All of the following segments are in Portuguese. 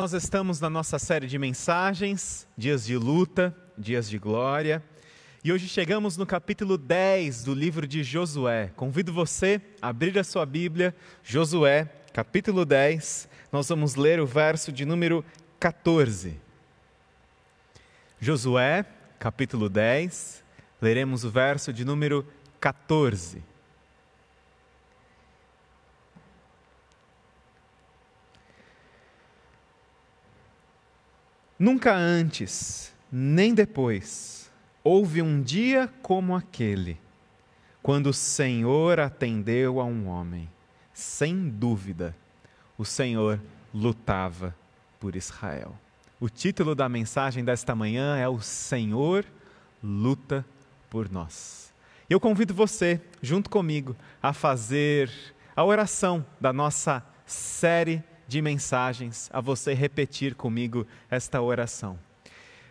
Nós estamos na nossa série de mensagens, dias de luta, dias de glória, e hoje chegamos no capítulo 10 do livro de Josué. Convido você a abrir a sua Bíblia, Josué, capítulo 10. Nós vamos ler o verso de número 14. Josué, capítulo 10, leremos o verso de número 14. Nunca antes, nem depois, houve um dia como aquele, quando o Senhor atendeu a um homem. Sem dúvida, o Senhor lutava por Israel. O título da mensagem desta manhã é O Senhor luta por nós. Eu convido você, junto comigo, a fazer a oração da nossa série de mensagens a você repetir comigo esta oração.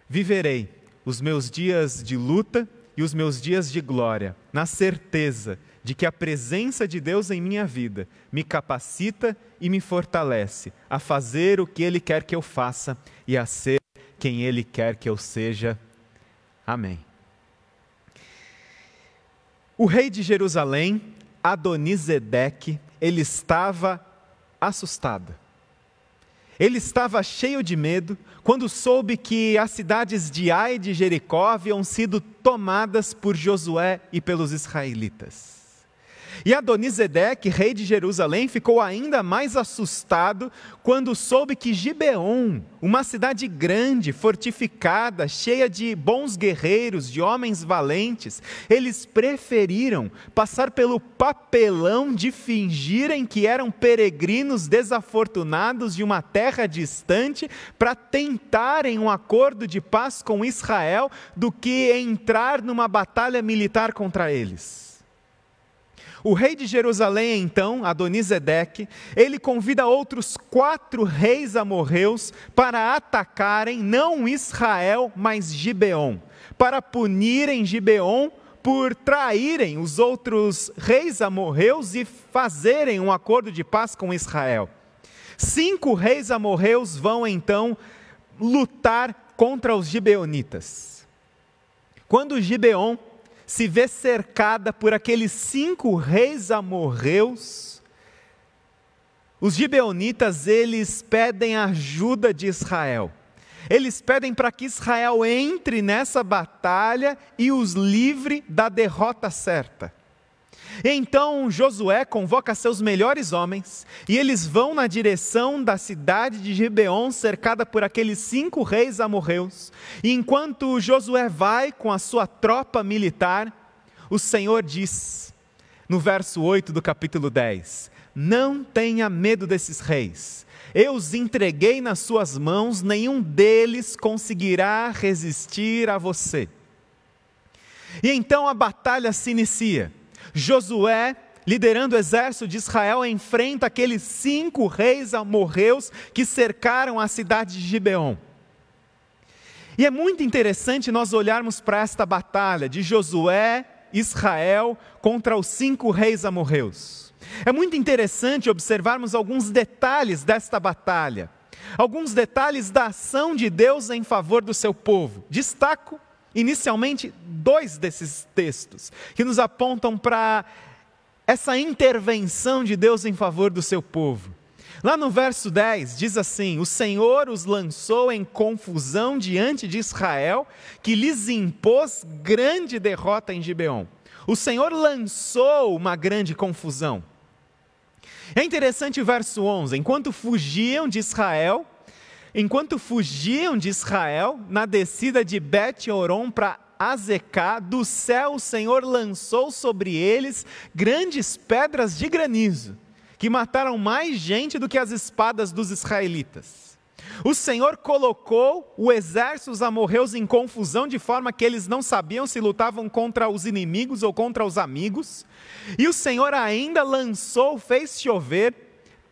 Viverei os meus dias de luta e os meus dias de glória, na certeza de que a presença de Deus em minha vida me capacita e me fortalece a fazer o que Ele quer que eu faça e a ser quem Ele quer que eu seja. Amém. O rei de Jerusalém, Adonisedeque, ele estava assustado. Ele estava cheio de medo quando soube que as cidades de Ai e de Jericó haviam sido tomadas por Josué e pelos israelitas. E Adonisedeque, rei de Jerusalém, ficou ainda mais assustado quando soube que Gibeon, uma cidade grande, fortificada, cheia de bons guerreiros, de homens valentes, eles preferiram passar pelo papelão de fingirem que eram peregrinos desafortunados de uma terra distante para tentarem um acordo de paz com Israel do que entrar numa batalha militar contra eles. O rei de Jerusalém, então, Adonisedeque, ele convida outros quatro reis amorreus para atacarem não Israel, mas Gibeon, para punirem Gibeon por traírem os outros reis amorreus e fazerem um acordo de paz com Israel. Cinco reis amorreus vão então lutar contra os gibeonitas. Quando Gibeon se vê cercada por aqueles cinco reis amorreus, os gibeonitas, eles pedem ajuda de Israel. Eles pedem para que Israel entre nessa batalha e os livre da derrota certa. Então Josué convoca seus melhores homens e eles vão na direção da cidade de Gibeon, cercada por aqueles cinco reis amorreus. E enquanto Josué vai com a sua tropa militar, o Senhor diz, no verso 8 do capítulo 10: Não tenha medo desses reis. Eu os entreguei nas suas mãos, nenhum deles conseguirá resistir a você. E então a batalha se inicia. Josué, liderando o exército de Israel, enfrenta aqueles cinco reis amorreus que cercaram a cidade de Gibeon. E é muito interessante nós olharmos para esta batalha de Josué, Israel, contra os cinco reis amorreus. É muito interessante observarmos alguns detalhes desta batalha, alguns detalhes da ação de Deus em favor do seu povo. Destaco inicialmente dois desses textos que nos apontam para essa intervenção de Deus em favor do seu povo. Lá no verso 10 diz assim: O Senhor os lançou em confusão diante de Israel, que lhes impôs grande derrota em Gibeon. O Senhor lançou uma grande confusão. É interessante o verso 11: enquanto fugiam de Israel, enquanto fugiam de Israel, na descida de Bet-Oron para Azecá, do céu o Senhor lançou sobre eles grandes pedras de granizo, que mataram mais gente do que as espadas dos israelitas. O Senhor colocou o exército dos amorreus em confusão, de forma que eles não sabiam se lutavam contra os inimigos ou contra os amigos. E o Senhor ainda lançou, fez chover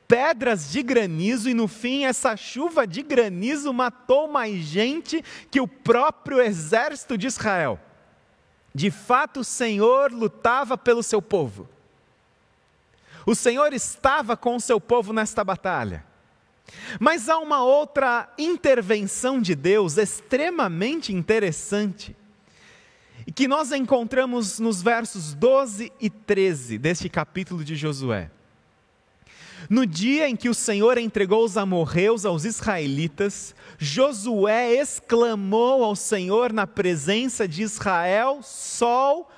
pedras de granizo, e no fim, essa chuva de granizo matou mais gente que o próprio exército de Israel. De fato, o Senhor lutava pelo seu povo. O Senhor estava com o seu povo nesta batalha. Mas há uma outra intervenção de Deus extremamente interessante, que nós encontramos nos versos 12 e 13 deste capítulo de Josué. No dia em que o Senhor entregou os amorreus aos israelitas, Josué exclamou ao Senhor na presença de Israel: Sol,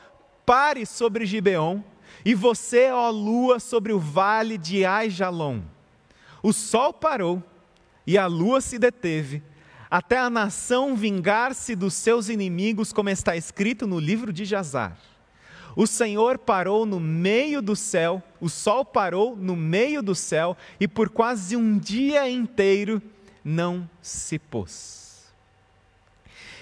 pare sobre Gibeon, e você, ó lua, sobre o vale de Aijalon. O sol parou e a lua se deteve, até a nação vingar-se dos seus inimigos, como está escrito no livro de Jazar. O Senhor parou no meio do céu, o sol parou no meio do céu, e por quase um dia inteiro não se pôs.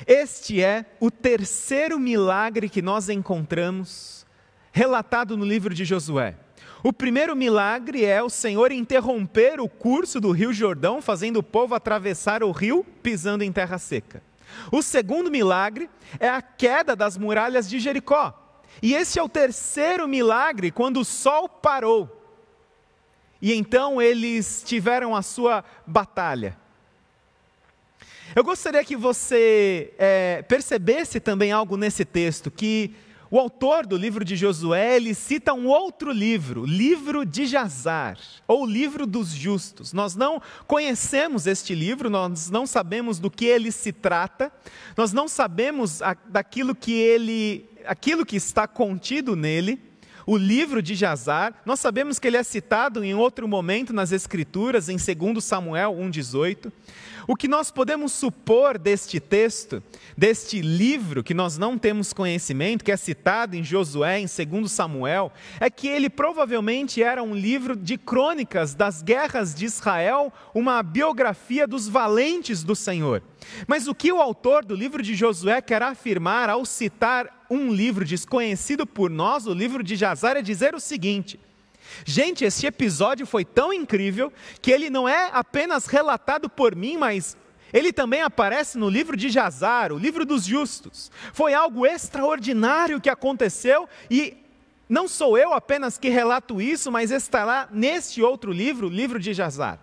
Este é o terceiro milagre que nós encontramos relatado no livro de Josué. O primeiro milagre é o Senhor interromper o curso do Rio Jordão, fazendo o povo atravessar o rio pisando em terra seca. O segundo milagre é a queda das muralhas de Jericó. E esse é o terceiro milagre, quando o sol parou. E então eles tiveram a sua batalha. Eu gostaria que você é, percebesse também algo nesse texto, que o autor do livro de Josué, ele cita um outro livro, livro de Jazar, ou livro dos justos. Nós não conhecemos este livro, nós não sabemos do que ele se trata, nós não sabemos a, daquilo que ele, aquilo que está contido nele. O livro de Jazar, nós sabemos que ele é citado em outro momento nas Escrituras, em 2 Samuel 1,18. O que nós podemos supor deste texto, deste livro que nós não temos conhecimento, que é citado em Josué, em 2 Samuel, é que ele provavelmente era um livro de crônicas das guerras de Israel, uma biografia dos valentes do Senhor. Mas o que o autor do livro de Josué quer afirmar ao citar um livro desconhecido por nós, o livro de Jazar, é dizer o seguinte: Gente, esse episódio foi tão incrível que ele não é apenas relatado por mim, mas ele também aparece no livro de Jazar, o livro dos justos. Foi algo extraordinário que aconteceu e não sou eu apenas que relato isso, mas estará neste outro livro, o livro de Jazar.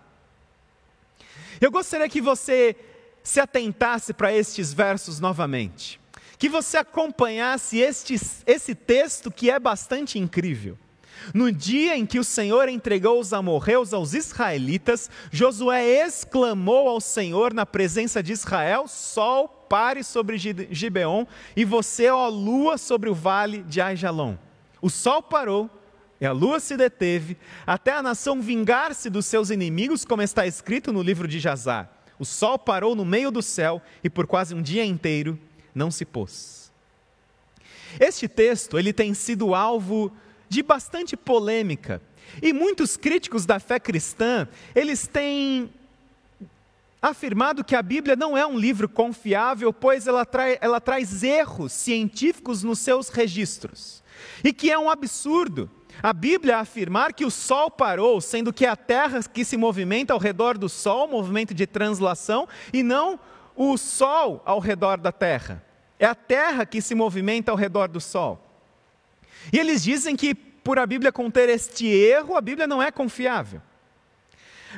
Eu gostaria que você se atentasse para estes versos novamente, que você acompanhasse estes, esse texto que é bastante incrível. No dia em que o Senhor entregou os amorreus aos israelitas, Josué exclamou ao Senhor na presença de Israel: Sol, pare sobre Gibeon, e você, ó lua, sobre o vale de Aijalon. O sol parou e a lua se deteve, até a nação vingar-se dos seus inimigos, como está escrito no livro de Jazar. O sol parou no meio do céu e por quase um dia inteiro não se pôs. Este texto ele tem sido alvo de bastante polêmica. E muitos críticos da fé cristã, eles têm afirmado que a Bíblia não é um livro confiável, pois ela, trai, ela traz erros científicos nos seus registros. E que é um absurdo a Bíblia afirmar que o Sol parou, sendo que a Terra que se movimenta ao redor do Sol, movimento de translação, e não o Sol ao redor da Terra. É a Terra que se movimenta ao redor do Sol. E eles dizem que, por a Bíblia conter este erro, a Bíblia não é confiável.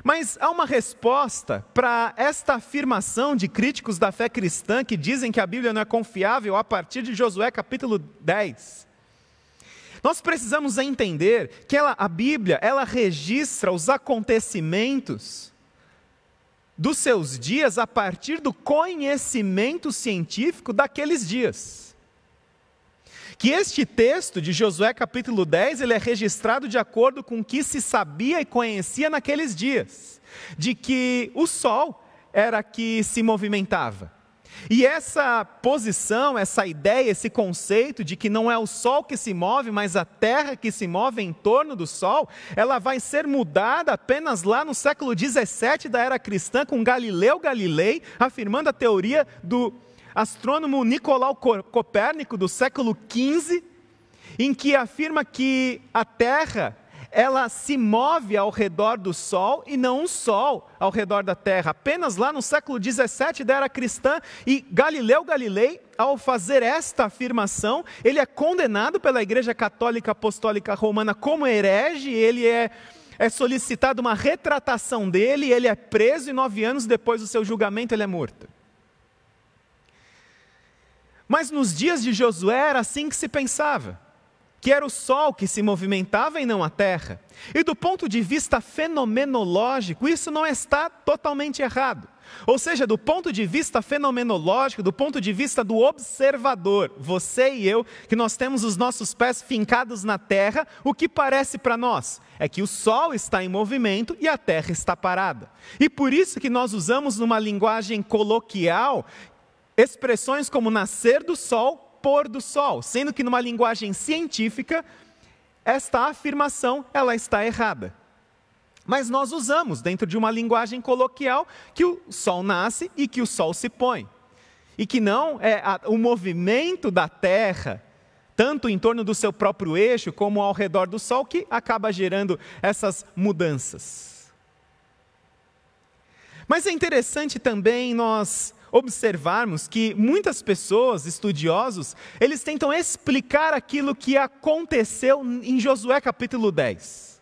Mas há uma resposta para esta afirmação de críticos da fé cristã que dizem que a Bíblia não é confiável a partir de Josué capítulo 10. Nós precisamos entender que ela, a Bíblia ela registra os acontecimentos dos seus dias a partir do conhecimento científico daqueles dias que este texto de Josué capítulo 10, ele é registrado de acordo com o que se sabia e conhecia naqueles dias, de que o sol era que se movimentava. E essa posição, essa ideia, esse conceito de que não é o Sol que se move, mas a Terra que se move em torno do Sol, ela vai ser mudada apenas lá no século 17 da era cristã, com Galileu Galilei afirmando a teoria do astrônomo Nicolau Copérnico, do século XV, em que afirma que a Terra ela se move ao redor do Sol e não o Sol ao redor da Terra. Apenas lá no século XVII da era cristã, e Galileu Galilei, ao fazer esta afirmação, ele é condenado pela Igreja Católica Apostólica Romana como herege, ele é é solicitada uma retratação dele, ele é preso e nove anos depois do seu julgamento ele é morto. Mas nos dias de Josué era assim que se pensava, que era o sol que se movimentava e não a terra. E do ponto de vista fenomenológico, isso não está totalmente errado. Ou seja, do ponto de vista fenomenológico, do ponto de vista do observador, você e eu, que nós temos os nossos pés fincados na terra, o que parece para nós é que o sol está em movimento e a terra está parada. E por isso que nós usamos numa linguagem coloquial expressões como nascer do sol, pôr do sol, sendo que numa linguagem científica esta afirmação ela está errada. Mas nós usamos dentro de uma linguagem coloquial que o sol nasce e que o sol se põe. E que não é o movimento da Terra, tanto em torno do seu próprio eixo como ao redor do sol, que acaba gerando essas mudanças. Mas é interessante também nós observarmos que muitas pessoas, estudiosos, eles tentam explicar aquilo que aconteceu em Josué capítulo 10.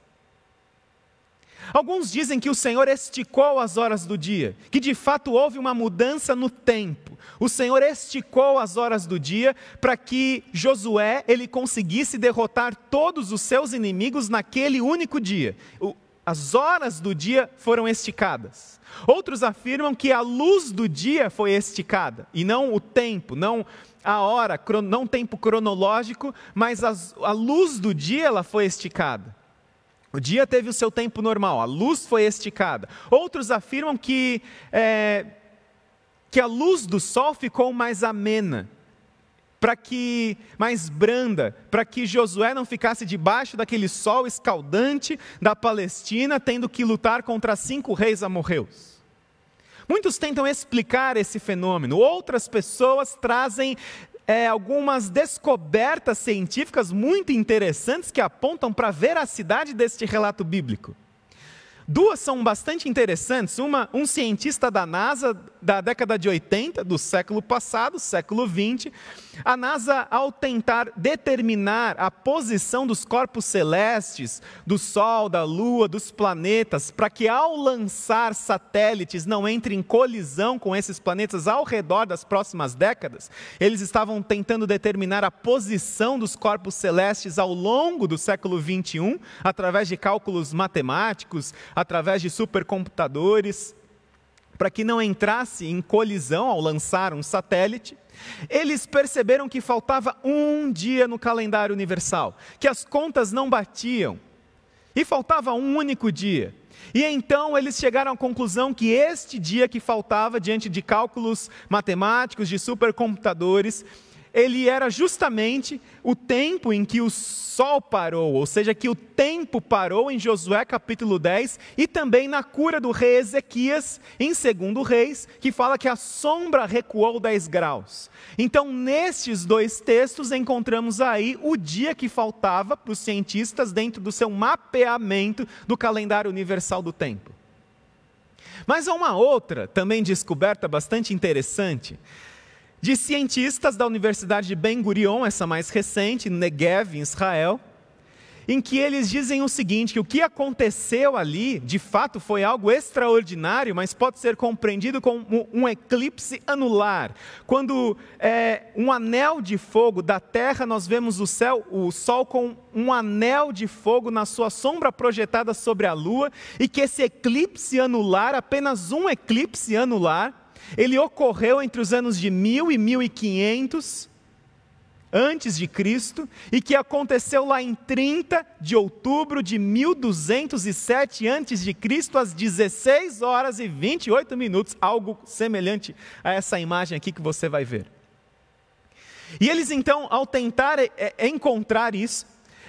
Alguns dizem que o Senhor esticou as horas do dia, que de fato houve uma mudança no tempo. O Senhor esticou as horas do dia para que Josué ele conseguisse derrotar todos os seus inimigos naquele único dia. As horas do dia foram esticadas. Outros afirmam que a luz do dia foi esticada e não o tempo, não a hora, não o tempo cronológico, mas a luz do dia ela foi esticada. O dia teve o seu tempo normal, a luz foi esticada. Outros afirmam que, é, que a luz do sol ficou mais amena, para que mais branda, para que Josué não ficasse debaixo daquele sol escaldante da Palestina, tendo que lutar contra cinco reis amorreus. Muitos tentam explicar esse fenômeno, outras pessoas trazem é, algumas descobertas científicas muito interessantes que apontam para a veracidade deste relato bíblico. Duas são bastante interessantes. Uma, um cientista da NASA da década de 80, do século passado, século 20, a NASA, ao tentar determinar a posição dos corpos celestes, do Sol, da Lua, dos planetas, para que ao lançar satélites não entre em colisão com esses planetas ao redor das próximas décadas, eles estavam tentando determinar a posição dos corpos celestes ao longo do século 21, através de cálculos matemáticos, através de supercomputadores, para que não entrasse em colisão ao lançar um satélite. Eles perceberam que faltava um dia no calendário universal, que as contas não batiam, e faltava um único dia. E então eles chegaram à conclusão que este dia que faltava, diante de cálculos matemáticos, de supercomputadores, ele era justamente o tempo em que o sol parou, ou seja, que o tempo parou em Josué capítulo 10 e também na cura do rei Ezequias em 2 Reis, que fala que a sombra recuou 10 graus. Então, nestes dois textos, encontramos aí o dia que faltava para os cientistas dentro do seu mapeamento do calendário universal do tempo. Mas há uma outra também descoberta bastante interessante de cientistas da Universidade de Ben Gurion, essa mais recente, Negev, em Israel, em que eles dizem o seguinte: que o que aconteceu ali, de fato, foi algo extraordinário, mas pode ser compreendido como um eclipse anular. Quando é, um anel de fogo da Terra, nós vemos o céu, o Sol com um anel de fogo na sua sombra projetada sobre a Lua, e que esse eclipse anular, apenas um eclipse anular, ele ocorreu entre os anos de 1000 e 1500 antes de Cristo e que aconteceu lá em 30 de outubro de 1207 antes de Cristo às 16 horas e 28 minutos, algo semelhante a essa imagem aqui que você vai ver. E eles então, ao tentar é, é, encontrar isso,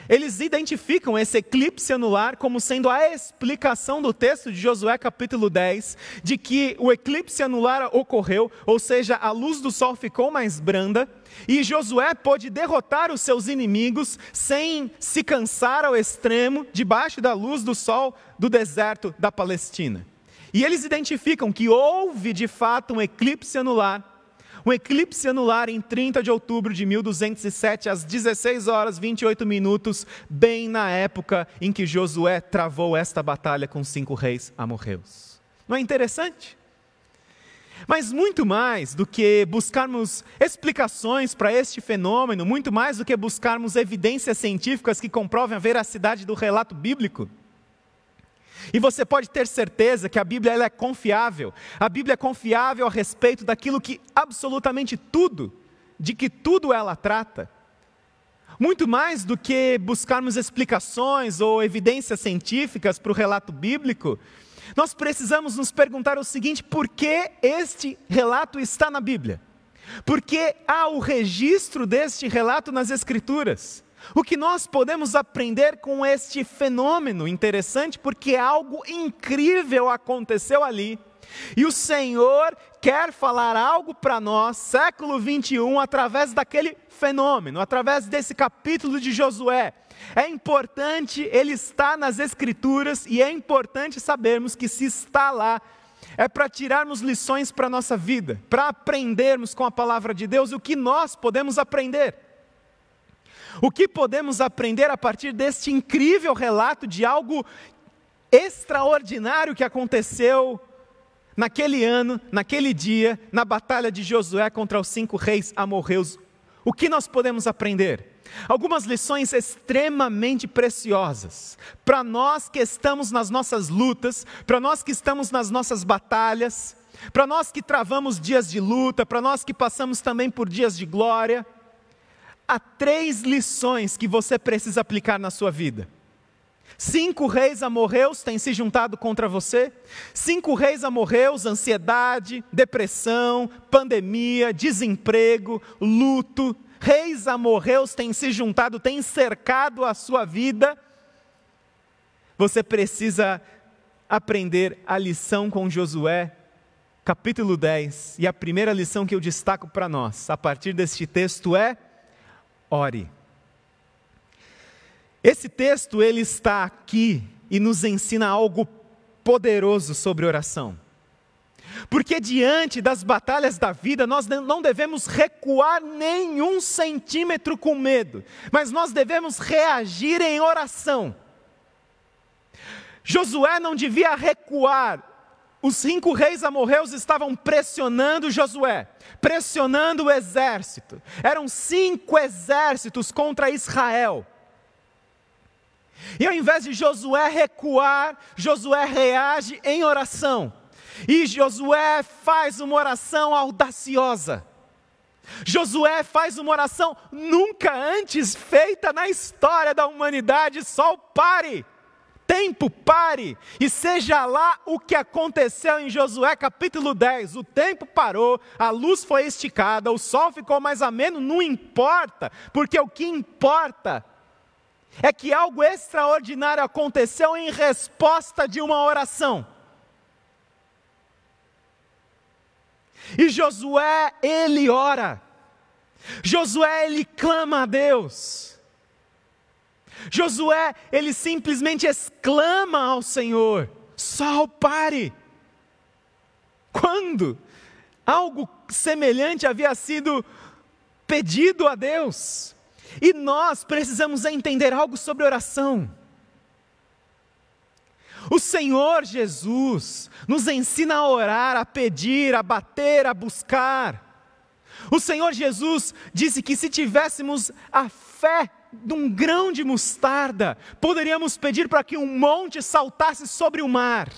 eles identificam esse eclipse anular como sendo a explicação do texto de Josué capítulo 10, de que o eclipse anular ocorreu, ou seja, a luz do sol ficou mais branda, e Josué pôde derrotar os seus inimigos sem se cansar ao extremo, debaixo da luz do sol do deserto da Palestina. E eles identificam que houve de fato um eclipse anular um eclipse anular em 30 de outubro de 1207, às 16 horas 28 minutos, bem na época em que Josué travou esta batalha com cinco reis amorreus. Não é interessante? Mas muito mais do que buscarmos explicações para este fenômeno, muito mais do que buscarmos evidências científicas que comprovem a veracidade do relato bíblico, e você pode ter certeza que a Bíblia ela é confiável. A Bíblia é confiável a respeito daquilo que absolutamente tudo, de que tudo ela trata. Muito mais do que buscarmos explicações ou evidências científicas para o relato bíblico, nós precisamos nos perguntar o seguinte: por que este relato está na Bíblia? Por que há o registro deste relato nas Escrituras? O que nós podemos aprender com este fenômeno interessante, porque algo incrível aconteceu ali. E o Senhor quer falar algo para nós, século 21, através daquele fenômeno, através desse capítulo de Josué. É importante ele estar nas Escrituras e é importante sabermos que se está lá, é para tirarmos lições para a nossa vida, para aprendermos com a palavra de Deus o que nós podemos aprender. O que podemos aprender a partir deste incrível relato de algo extraordinário que aconteceu naquele ano, naquele dia, na batalha de Josué contra os cinco reis amorreus? O que nós podemos aprender? Algumas lições extremamente preciosas para nós que estamos nas nossas lutas, para nós que estamos nas nossas batalhas, para nós que travamos dias de luta, para nós que passamos também por dias de glória há três lições que você precisa aplicar na sua vida. Cinco reis amorreus têm se juntado contra você. Cinco reis amorreus, ansiedade, depressão, pandemia, desemprego, luto. Reis amorreus têm se juntado, têm cercado a sua vida. Você precisa aprender a lição com Josué, capítulo 10. E a primeira lição que eu destaco para nós, a partir deste texto, é ore. Esse texto ele está aqui e nos ensina algo poderoso sobre oração. Porque diante das batalhas da vida, nós não devemos recuar nenhum centímetro com medo, mas nós devemos reagir em oração. Josué não devia recuar os cinco reis amorreus estavam pressionando Josué, pressionando o exército. Eram cinco exércitos contra Israel. E ao invés de Josué recuar, Josué reage em oração. E Josué faz uma oração audaciosa. Josué faz uma oração nunca antes feita na história da humanidade. Sol pare! Tempo pare e seja lá o que aconteceu em Josué capítulo 10. O tempo parou, a luz foi esticada, o sol ficou mais ameno, não importa, porque o que importa é que algo extraordinário aconteceu em resposta de uma oração. E Josué, ele ora. Josué, ele clama a Deus. Josué, ele simplesmente exclama ao Senhor: Sol, pare! Quando algo semelhante havia sido pedido a Deus. E nós precisamos entender algo sobre oração. O Senhor Jesus nos ensina a orar, a pedir, a bater, a buscar. O Senhor Jesus disse que se tivéssemos a fé de um grão de mostarda, poderíamos pedir para que um monte saltasse sobre o mar.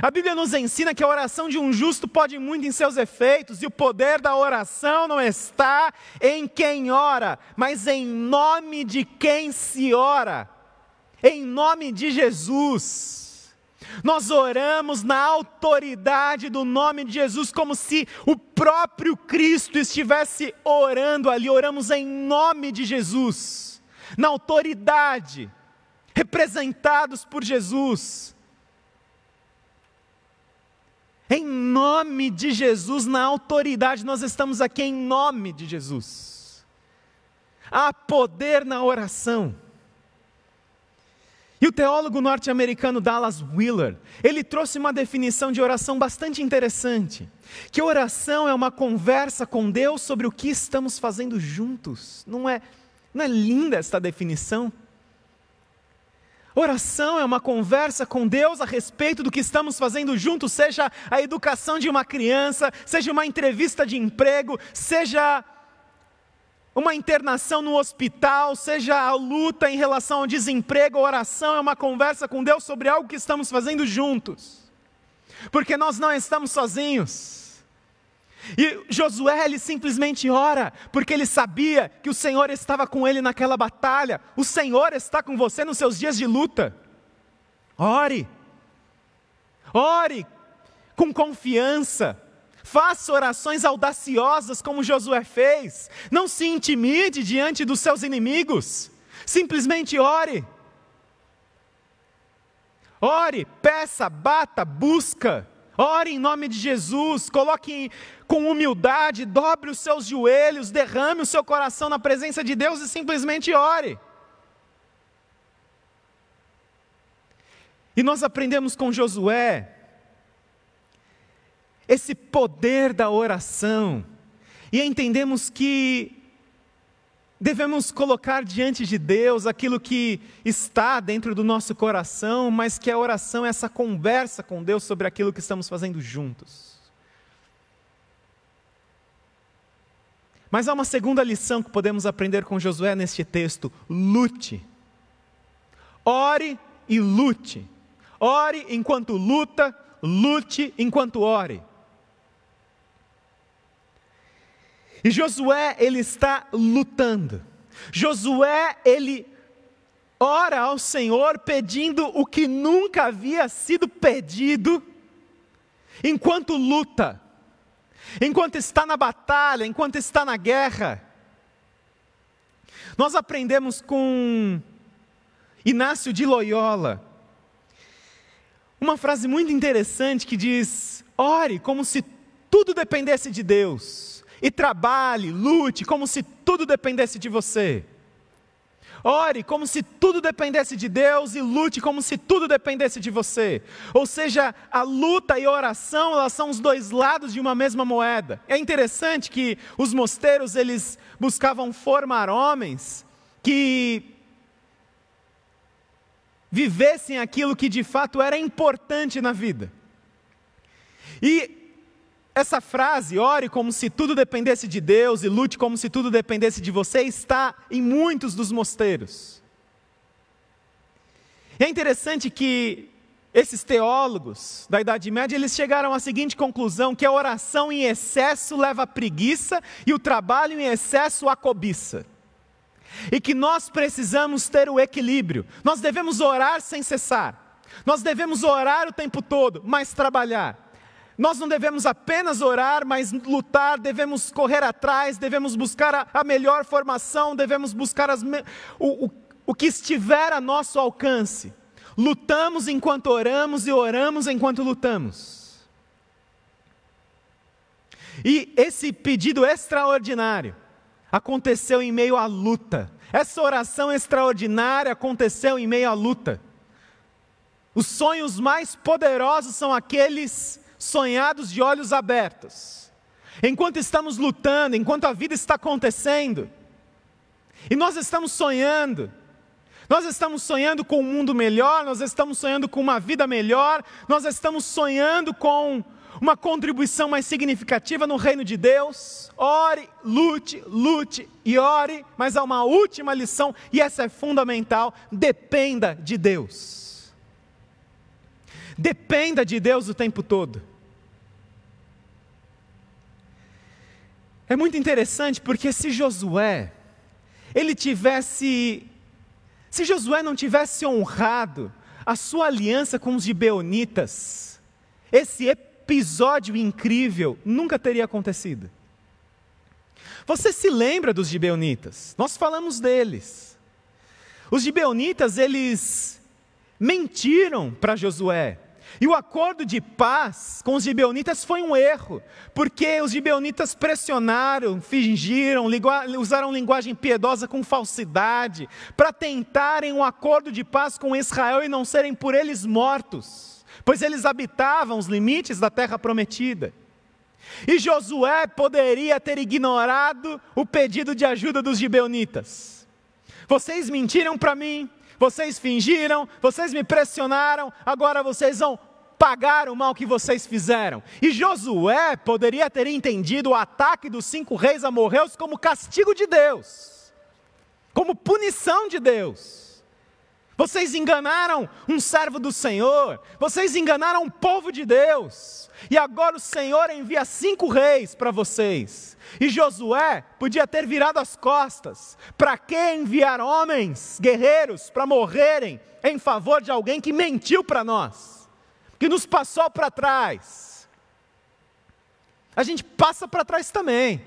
A Bíblia nos ensina que a oração de um justo pode muito em seus efeitos, e o poder da oração não está em quem ora, mas em nome de quem se ora, em nome de Jesus. Nós oramos na autoridade do nome de Jesus, como se o próprio Cristo estivesse orando ali. Oramos em nome de Jesus, na autoridade, representados por Jesus. Em nome de Jesus, na autoridade, nós estamos aqui em nome de Jesus. Há poder na oração. E o teólogo norte-americano Dallas Willard, ele trouxe uma definição de oração bastante interessante, que oração é uma conversa com Deus sobre o que estamos fazendo juntos. Não é, não é linda esta definição? Oração é uma conversa com Deus a respeito do que estamos fazendo juntos, seja a educação de uma criança, seja uma entrevista de emprego, seja uma internação no hospital, seja a luta em relação ao desemprego, a oração é uma conversa com Deus sobre algo que estamos fazendo juntos. Porque nós não estamos sozinhos. E Josué ele simplesmente ora, porque ele sabia que o Senhor estava com ele naquela batalha. O Senhor está com você nos seus dias de luta. Ore. Ore com confiança. Faça orações audaciosas como Josué fez. Não se intimide diante dos seus inimigos. Simplesmente ore. Ore, peça, bata, busca. Ore em nome de Jesus, coloque com humildade, dobre os seus joelhos, derrame o seu coração na presença de Deus e simplesmente ore. E nós aprendemos com Josué esse poder da oração, e entendemos que devemos colocar diante de Deus aquilo que está dentro do nosso coração, mas que a oração é essa conversa com Deus sobre aquilo que estamos fazendo juntos. Mas há uma segunda lição que podemos aprender com Josué neste texto: lute. Ore e lute. Ore enquanto luta, lute enquanto ore. E Josué, ele está lutando. Josué, ele ora ao Senhor pedindo o que nunca havia sido pedido, enquanto luta, enquanto está na batalha, enquanto está na guerra. Nós aprendemos com Inácio de Loyola uma frase muito interessante que diz: ore como se tudo dependesse de Deus e trabalhe, lute, como se tudo dependesse de você. Ore como se tudo dependesse de Deus e lute como se tudo dependesse de você. Ou seja, a luta e a oração, elas são os dois lados de uma mesma moeda. É interessante que os mosteiros, eles buscavam formar homens que vivessem aquilo que de fato era importante na vida. E essa frase, ore como se tudo dependesse de Deus e lute como se tudo dependesse de você, está em muitos dos mosteiros. E é interessante que esses teólogos da Idade Média, eles chegaram à seguinte conclusão, que a oração em excesso leva à preguiça e o trabalho em excesso à cobiça. E que nós precisamos ter o equilíbrio. Nós devemos orar sem cessar. Nós devemos orar o tempo todo, mas trabalhar. Nós não devemos apenas orar, mas lutar, devemos correr atrás, devemos buscar a, a melhor formação, devemos buscar as, o, o, o que estiver a nosso alcance. Lutamos enquanto oramos e oramos enquanto lutamos. E esse pedido extraordinário aconteceu em meio à luta. Essa oração extraordinária aconteceu em meio à luta. Os sonhos mais poderosos são aqueles sonhados de olhos abertos. Enquanto estamos lutando, enquanto a vida está acontecendo, e nós estamos sonhando, nós estamos sonhando com um mundo melhor, nós estamos sonhando com uma vida melhor, nós estamos sonhando com uma contribuição mais significativa no reino de Deus. Ore, lute, lute e ore, mas há uma última lição, e essa é fundamental: dependa de Deus. Dependa de Deus o tempo todo. É muito interessante porque se Josué, ele tivesse, se Josué não tivesse honrado a sua aliança com os gibeonitas, esse episódio incrível nunca teria acontecido. Você se lembra dos gibeonitas? Nós falamos deles. Os gibeonitas, eles mentiram para Josué. E o acordo de paz com os gibeonitas foi um erro, porque os gibeonitas pressionaram, fingiram, usaram linguagem piedosa com falsidade, para tentarem um acordo de paz com Israel e não serem por eles mortos, pois eles habitavam os limites da terra prometida. E Josué poderia ter ignorado o pedido de ajuda dos gibeonitas. Vocês mentiram para mim, vocês fingiram, vocês me pressionaram, agora vocês vão pagar o mal que vocês fizeram. E Josué poderia ter entendido o ataque dos cinco reis amorreus como castigo de Deus, como punição de Deus. Vocês enganaram um servo do Senhor, vocês enganaram o povo de Deus, e agora o Senhor envia cinco reis para vocês. E Josué podia ter virado as costas. Para que enviar homens, guerreiros, para morrerem em favor de alguém que mentiu para nós? que nos passou para trás. A gente passa para trás também.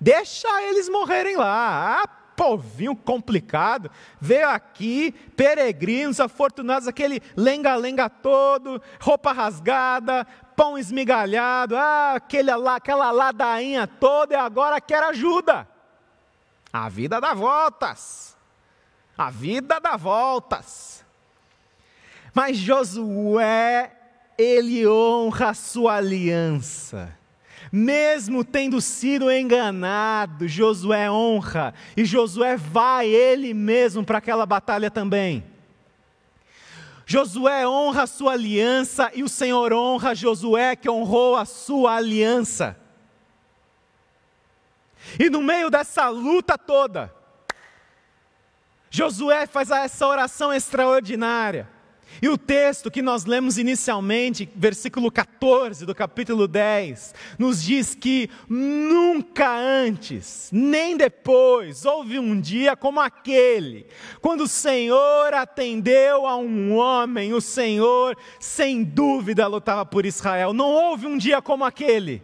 Deixa eles morrerem lá. Ah, povinho complicado. Veio aqui, peregrinos, afortunados, aquele lenga-lenga todo, roupa rasgada, pão esmigalhado, ah, aquele, aquela ladainha toda, e agora quer ajuda. A vida dá voltas. A vida dá voltas. Mas Josué ele honra a sua aliança. Mesmo tendo sido enganado, Josué honra, e Josué vai ele mesmo para aquela batalha também. Josué honra a sua aliança e o Senhor honra Josué que honrou a sua aliança. E no meio dessa luta toda, Josué faz essa oração extraordinária. E o texto que nós lemos inicialmente, versículo 14 do capítulo 10, nos diz que nunca antes, nem depois, houve um dia como aquele, quando o Senhor atendeu a um homem, o Senhor, sem dúvida, lutava por Israel. Não houve um dia como aquele,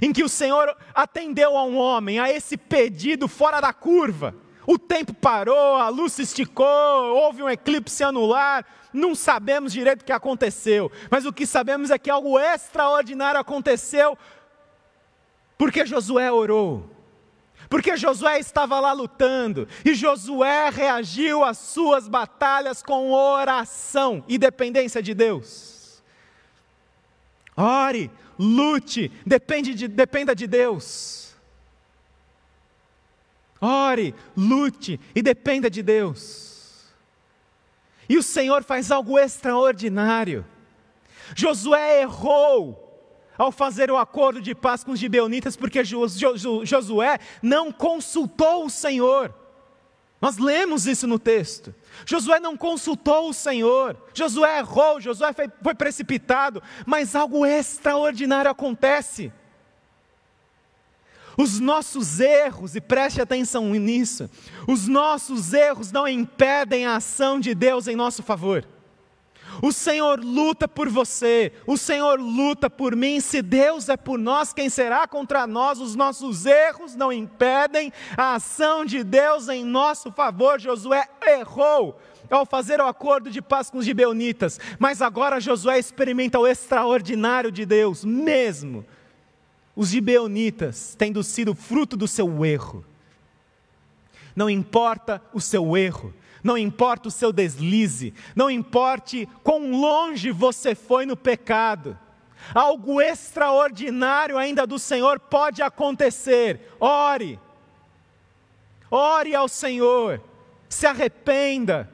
em que o Senhor atendeu a um homem, a esse pedido fora da curva o tempo parou, a luz se esticou, houve um eclipse anular, não sabemos direito o que aconteceu, mas o que sabemos é que algo extraordinário aconteceu porque Josué orou. Porque Josué estava lá lutando e Josué reagiu às suas batalhas com oração e dependência de Deus. Ore, lute, depende de, dependa de Deus. Ore, lute e dependa de Deus. E o Senhor faz algo extraordinário. Josué errou ao fazer o acordo de paz com os gibeonitas, porque Josué não consultou o Senhor. Nós lemos isso no texto. Josué não consultou o Senhor. Josué errou, Josué foi, foi precipitado, mas algo extraordinário acontece. Os nossos erros, e preste atenção nisso, os nossos erros não impedem a ação de Deus em nosso favor. O Senhor luta por você, o Senhor luta por mim. Se Deus é por nós, quem será contra nós? Os nossos erros não impedem a ação de Deus em nosso favor. Josué errou ao fazer o acordo de paz com os gibeonitas, mas agora Josué experimenta o extraordinário de Deus, mesmo os gibeonitas tendo sido fruto do seu erro. Não importa o seu erro, não importa o seu deslize, não importe quão longe você foi no pecado, algo extraordinário ainda do Senhor pode acontecer. Ore, ore ao Senhor, se arrependa,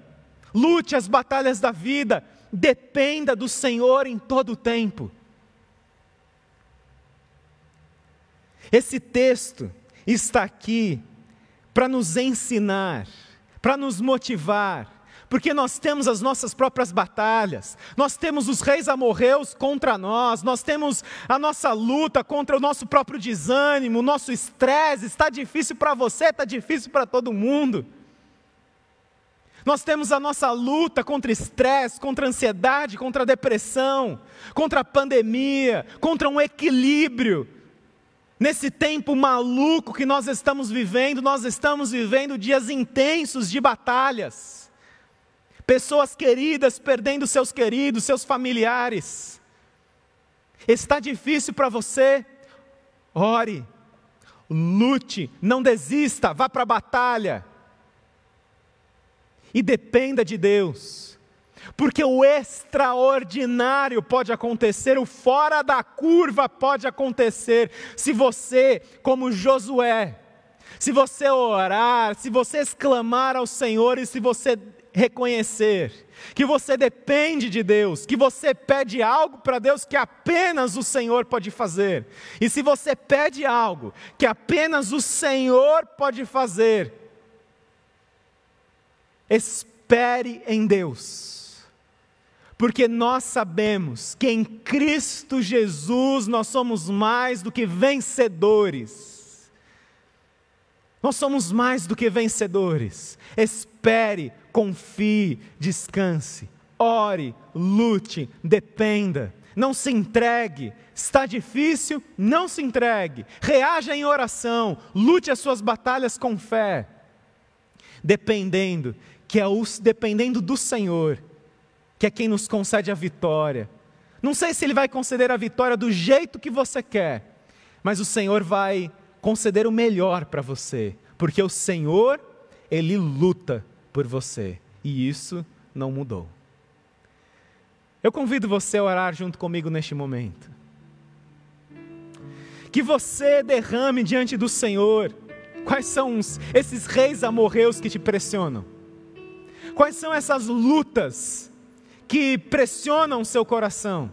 lute as batalhas da vida, dependa do Senhor em todo o tempo. Esse texto está aqui para nos ensinar, para nos motivar, porque nós temos as nossas próprias batalhas, nós temos os reis amorreus contra nós, nós temos a nossa luta contra o nosso próprio desânimo, o nosso estresse, está difícil para você, está difícil para todo mundo. Nós temos a nossa luta contra estresse, contra ansiedade, contra depressão, contra a pandemia, contra um equilíbrio Nesse tempo maluco que nós estamos vivendo, nós estamos vivendo dias intensos de batalhas. pessoas queridas perdendo seus queridos, seus familiares. Está difícil para você? Ore, lute, não desista, vá para a batalha. E dependa de Deus, porque o extraordinário pode acontecer, o fora da curva pode acontecer, se você, como Josué, se você orar, se você exclamar ao Senhor e se você reconhecer que você depende de Deus, que você pede algo para Deus que apenas o Senhor pode fazer. E se você pede algo que apenas o Senhor pode fazer, espere em Deus. Porque nós sabemos que em Cristo Jesus nós somos mais do que vencedores. Nós somos mais do que vencedores. Espere, confie, descanse, ore, lute, dependa. Não se entregue. Está difícil? Não se entregue. Reaja em oração. Lute as suas batalhas com fé. Dependendo, que é o, dependendo do Senhor, que é quem nos concede a vitória. Não sei se Ele vai conceder a vitória do jeito que você quer, mas o Senhor vai conceder o melhor para você, porque o Senhor, Ele luta por você e isso não mudou. Eu convido você a orar junto comigo neste momento. Que você derrame diante do Senhor quais são esses reis amorreus que te pressionam, quais são essas lutas que pressionam seu coração.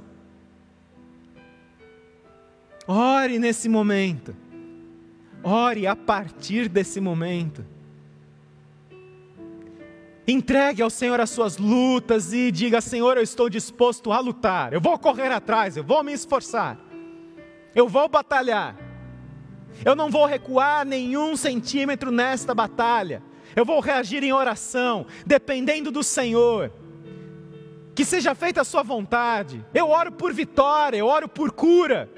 Ore nesse momento. Ore a partir desse momento. Entregue ao Senhor as suas lutas e diga: Senhor, eu estou disposto a lutar. Eu vou correr atrás, eu vou me esforçar. Eu vou batalhar. Eu não vou recuar nenhum centímetro nesta batalha. Eu vou reagir em oração, dependendo do Senhor. Que seja feita a Sua vontade. Eu oro por vitória, eu oro por cura.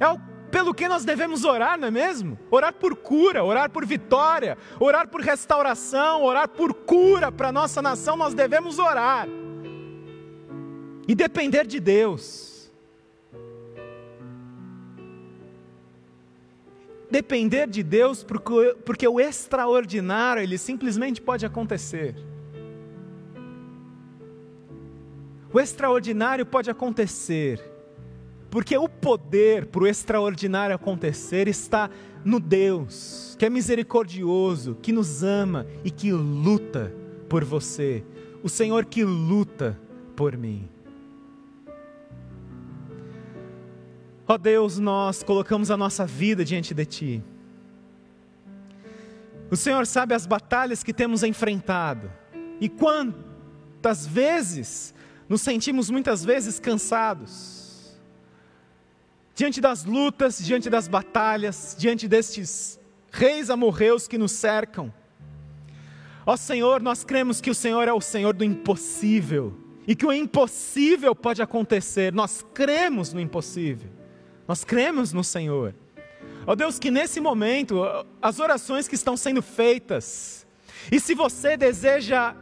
É o pelo que nós devemos orar, não é mesmo? Orar por cura, orar por vitória, orar por restauração, orar por cura para a nossa nação, nós devemos orar. E depender de Deus. Depender de Deus, porque, porque o extraordinário, ele simplesmente pode acontecer. O extraordinário pode acontecer porque o poder para o extraordinário acontecer está no Deus, que é misericordioso, que nos ama e que luta por você. O Senhor que luta por mim. Ó Deus, nós colocamos a nossa vida diante de Ti. O Senhor sabe as batalhas que temos enfrentado e quantas vezes nos sentimos muitas vezes cansados diante das lutas, diante das batalhas, diante destes reis amorreus que nos cercam. Ó Senhor, nós cremos que o Senhor é o Senhor do impossível e que o impossível pode acontecer. Nós cremos no impossível. Nós cremos no Senhor. Ó Deus, que nesse momento as orações que estão sendo feitas, e se você deseja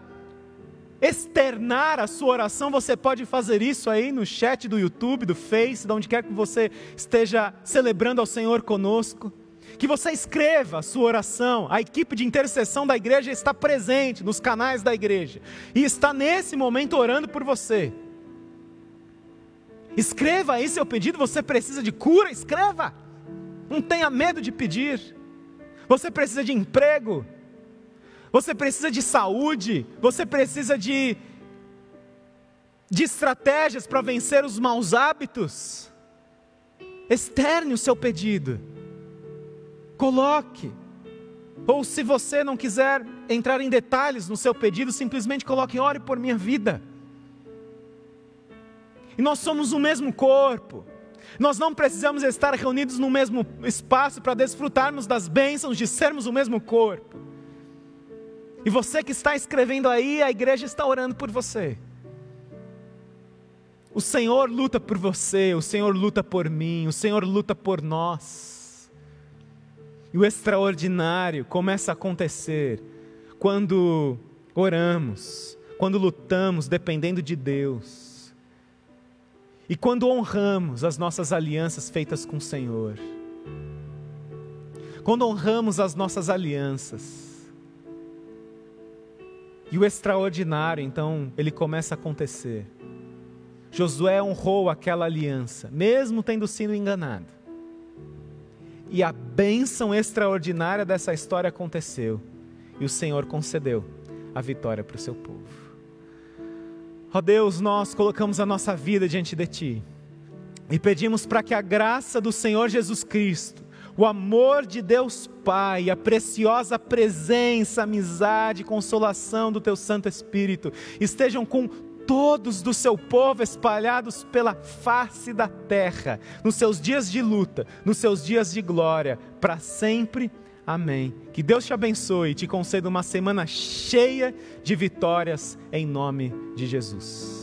externar a sua oração, você pode fazer isso aí no chat do YouTube, do Face, de onde quer que você esteja celebrando ao Senhor conosco. Que você escreva a sua oração. A equipe de intercessão da igreja está presente nos canais da igreja e está nesse momento orando por você. Escreva aí seu pedido. Você precisa de cura? Escreva. Não tenha medo de pedir. Você precisa de emprego? Você precisa de saúde, você precisa de, de estratégias para vencer os maus hábitos. Externe o seu pedido, coloque. Ou se você não quiser entrar em detalhes no seu pedido, simplesmente coloque: ore por minha vida. E nós somos o mesmo corpo. Nós não precisamos estar reunidos no mesmo espaço para desfrutarmos das bênçãos de sermos o mesmo corpo. E você que está escrevendo aí, a igreja está orando por você. O Senhor luta por você, o Senhor luta por mim, o Senhor luta por nós. E o extraordinário começa a acontecer quando oramos, quando lutamos dependendo de Deus, e quando honramos as nossas alianças feitas com o Senhor, quando honramos as nossas alianças, e o extraordinário, então, ele começa a acontecer. Josué honrou aquela aliança, mesmo tendo sido enganado. E a bênção extraordinária dessa história aconteceu. E o Senhor concedeu a vitória para o seu povo. Ó oh Deus, nós colocamos a nossa vida diante de Ti e pedimos para que a graça do Senhor Jesus Cristo, o amor de Deus Pai, a preciosa presença, amizade, consolação do Teu Santo Espírito estejam com todos do seu povo espalhados pela face da terra, nos seus dias de luta, nos seus dias de glória, para sempre. Amém. Que Deus te abençoe e te conceda uma semana cheia de vitórias em nome de Jesus.